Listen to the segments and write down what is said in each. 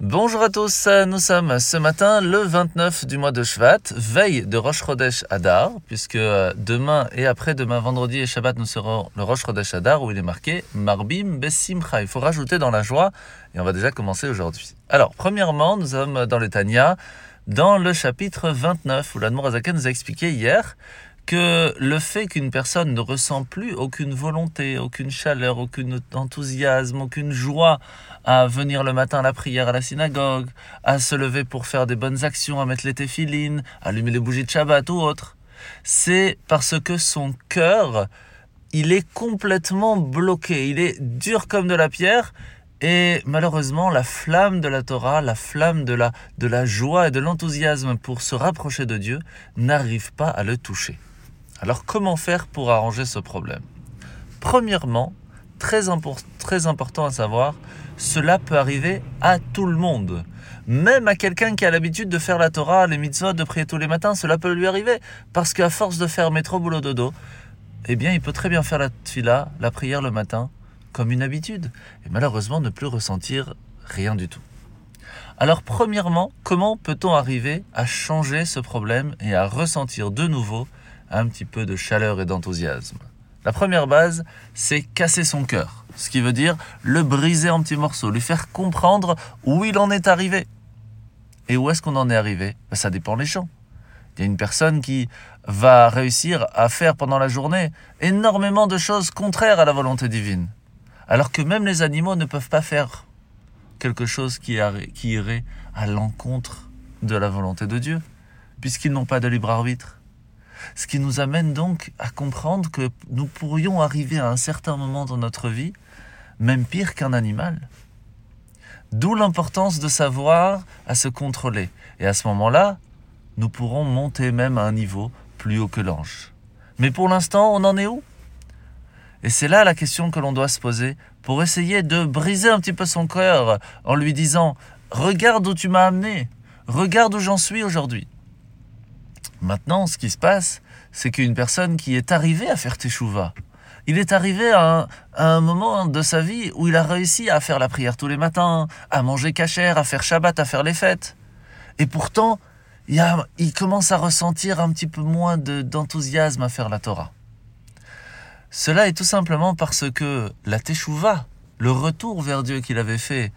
Bonjour à tous, nous sommes ce matin le 29 du mois de Shvat, veille de Rosh Chodesh Adar, puisque demain et après-demain, vendredi et Shabbat, nous serons le Rosh Chodesh Adar où il est marqué Marbim Besimcha. Il faut rajouter dans la joie et on va déjà commencer aujourd'hui. Alors, premièrement, nous sommes dans le Tanya, dans le chapitre 29 où l'Admorazaken nous a expliqué hier que le fait qu'une personne ne ressent plus aucune volonté, aucune chaleur, aucun enthousiasme, aucune joie à venir le matin à la prière à la synagogue, à se lever pour faire des bonnes actions, à mettre les téfilines, allumer les bougies de Shabbat ou autre, c'est parce que son cœur, il est complètement bloqué, il est dur comme de la pierre et malheureusement, la flamme de la Torah, la flamme de la, de la joie et de l'enthousiasme pour se rapprocher de Dieu n'arrive pas à le toucher. Alors comment faire pour arranger ce problème? Premièrement, très, important à savoir, cela peut arriver à tout le monde. Même à quelqu'un qui a l'habitude de faire la Torah, les mitzvot, de prier tous les matins, cela peut lui arriver. Parce qu'à force de faire métro, boulot, dodo, eh bien, il peut très bien faire la tfila, la prière le matin, comme une habitude. Et malheureusement, ne plus ressentir rien du tout. Alors, premièrement, comment peut-on arriver à changer ce problème et à ressentir de nouveau un petit peu de chaleur et d'enthousiasme. La première base, c'est casser son cœur, ce qui veut dire le briser en petits morceaux, lui faire comprendre où il en est arrivé. Et où est-ce qu'on en est arrivé? Ben, Ça dépend les gens. Il y a une personne qui va réussir à faire pendant la journée énormément de choses contraires à la volonté divine. Alors que même les animaux ne peuvent pas faire quelque chose qui irait à l'encontre de la volonté de Dieu, puisqu'ils n'ont pas de libre arbitre. Ce qui nous amène donc à comprendre que nous pourrions arriver à un certain moment dans notre vie, même pire qu'un animal. D'où l'importance de savoir à se contrôler. Et à ce moment-là, nous pourrons monter même à un niveau plus haut que l'ange. Mais pour l'instant, on en est où? Et c'est là la question que l'on doit se poser pour essayer de briser un petit peu son cœur en lui disant Regarde où tu m'as amené, regarde où j'en suis aujourd'hui. Maintenant, ce qui se passe, c'est qu'une personne qui est arrivée à faire Teshuvah, il est arrivé à un, moment de sa vie où il a réussi à faire la prière tous les matins, à manger cachère, à faire Shabbat, à faire les fêtes. Et pourtant, il, il commence à ressentir un petit peu moins d'enthousiasme à faire la Torah. Cela est tout simplement parce que la Teshuvah, le retour vers Dieu qu'il avait fait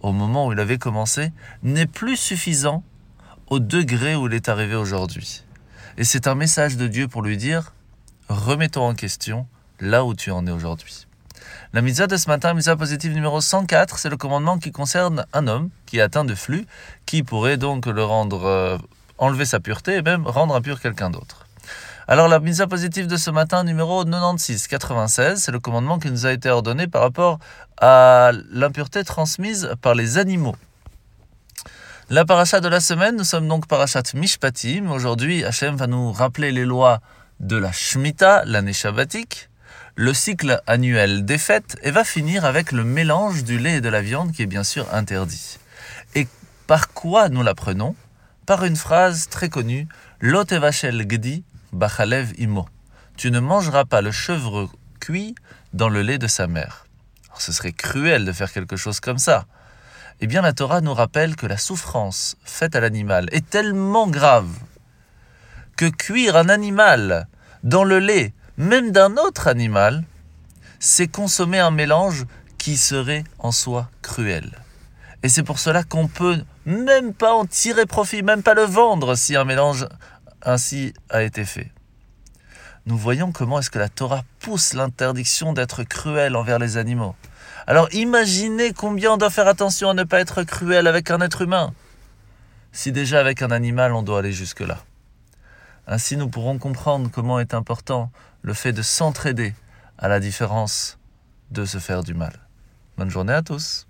au moment où il avait commencé, n'est plus suffisant au degré où il est arrivé aujourd'hui. Et c'est un message de Dieu pour lui dire, remets-toi en question là où tu en es aujourd'hui. La mitzvah de ce matin, mitzvah positive numéro 104, c'est le commandement qui concerne un homme qui est atteint de flux, qui pourrait donc le rendre, euh, enlever sa pureté et même rendre impur quelqu'un d'autre. Alors la mitzvah positive de ce matin, numéro 96, 96, c'est le commandement qui nous a été ordonné par rapport à l'impureté transmise par les animaux. La paracha de la semaine, nous sommes donc parachat Mishpatim. Aujourd'hui, Hachem va nous rappeler les lois de la Shemitah, l'année shabbatique, le cycle annuel des fêtes, et va finir avec le mélange du lait et de la viande qui est bien sûr interdit. Et par quoi nous l'apprenons? Par une phrase très connue Lotevachel gdi bachalev imo. Tu ne mangeras pas le chevre cuit dans le lait de sa mère. ce serait cruel de faire quelque chose comme ça eh bien la Torah nous rappelle que la souffrance faite à l'animal est tellement grave que cuire un animal dans le lait, même d'un autre animal, c'est consommer un mélange qui serait en soi cruel. Et c'est pour cela qu'on peut même pas en tirer profit, même pas le vendre si un mélange ainsi a été fait. Nous voyons comment est-ce que la Torah pousse l'interdiction d'être cruel envers les animaux. Alors imaginez combien on doit faire attention à ne pas être cruel avec un être humain. Si déjà avec un animal on doit aller jusque-là. Ainsi nous pourrons comprendre comment est important le fait de s'entraider à la différence de se faire du mal. Bonne journée à tous.